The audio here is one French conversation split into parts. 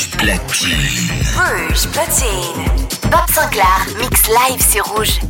Rouge Platine. Rouge Platine. Bob Sinclair, mix live sur Rouge.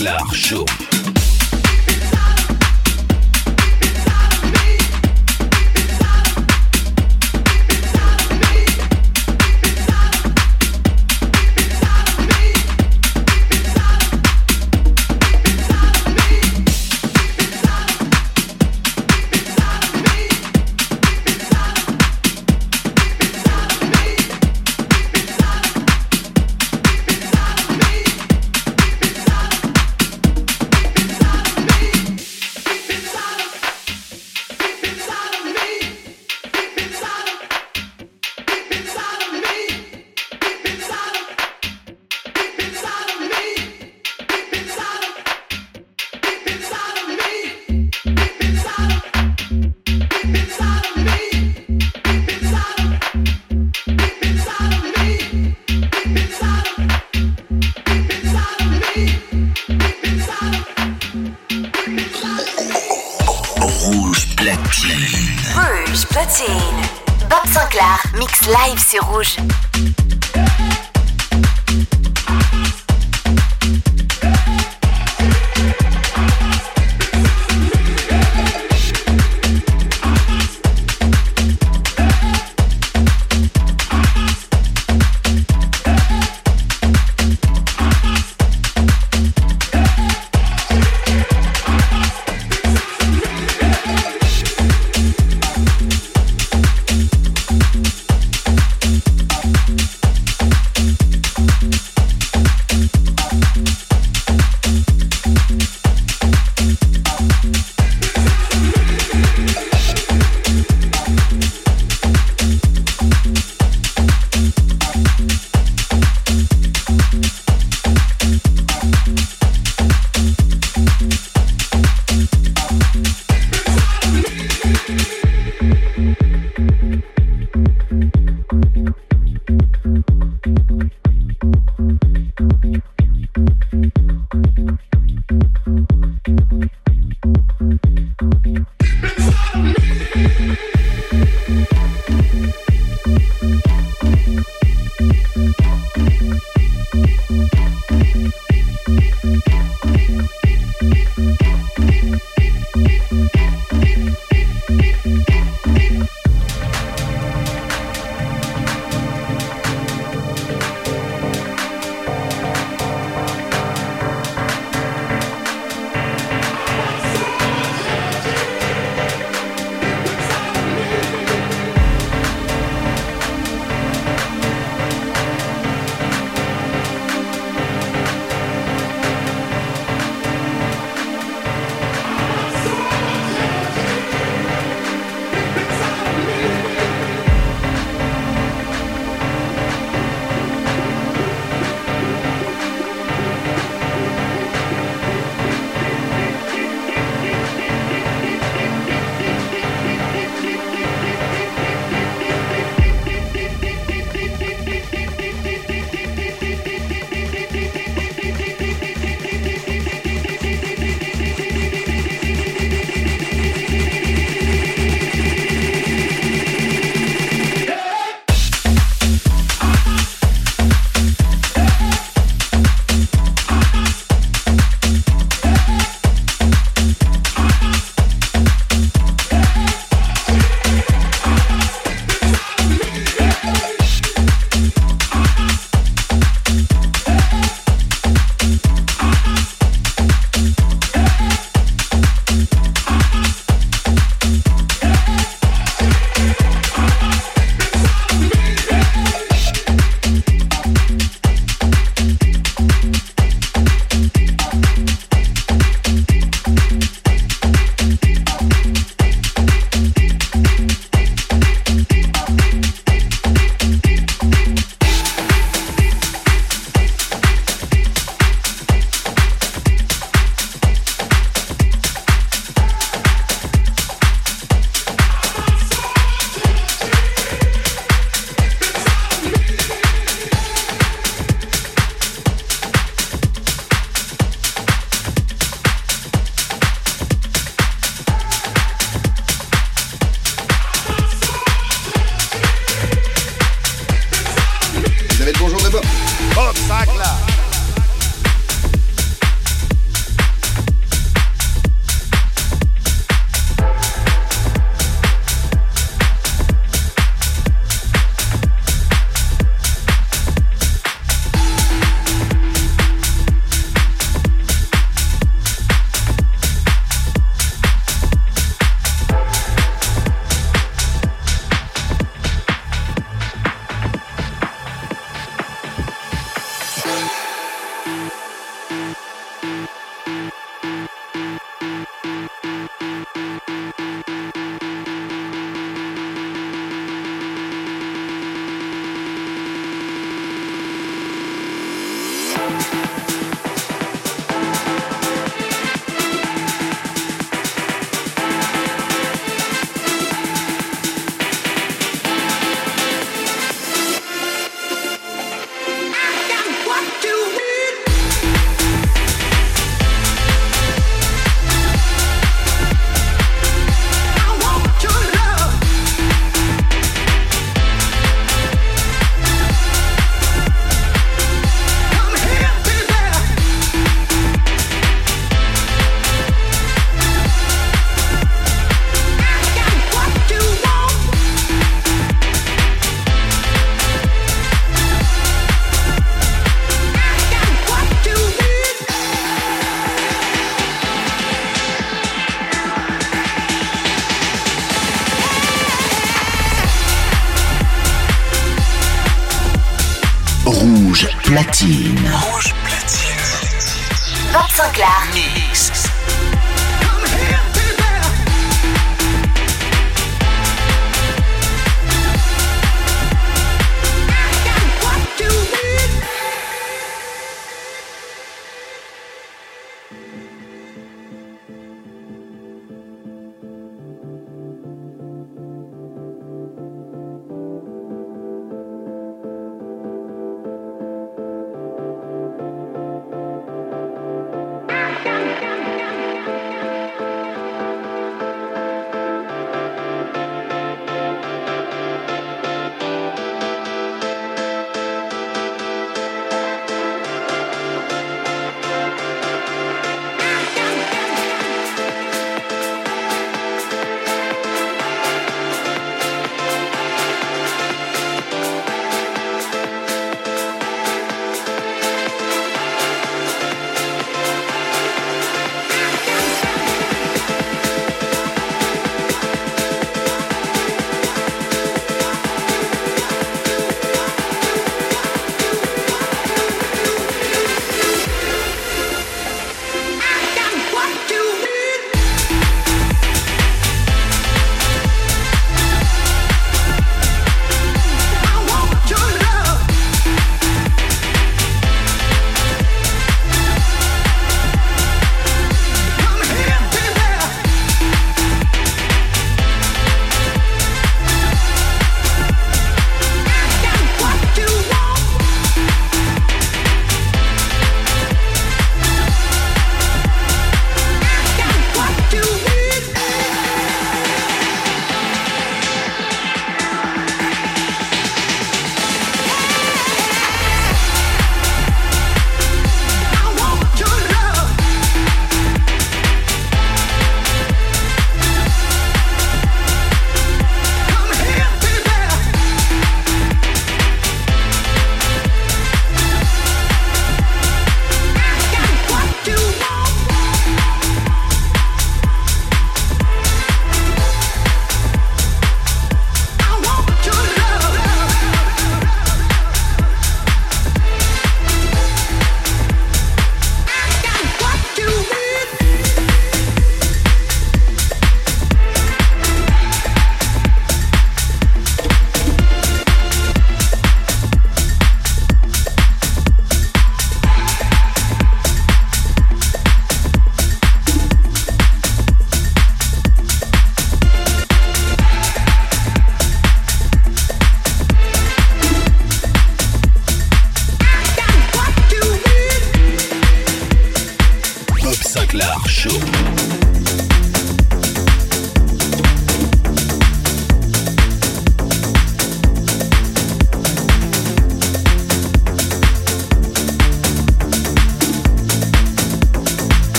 Clark Show.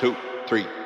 Sinclair Show.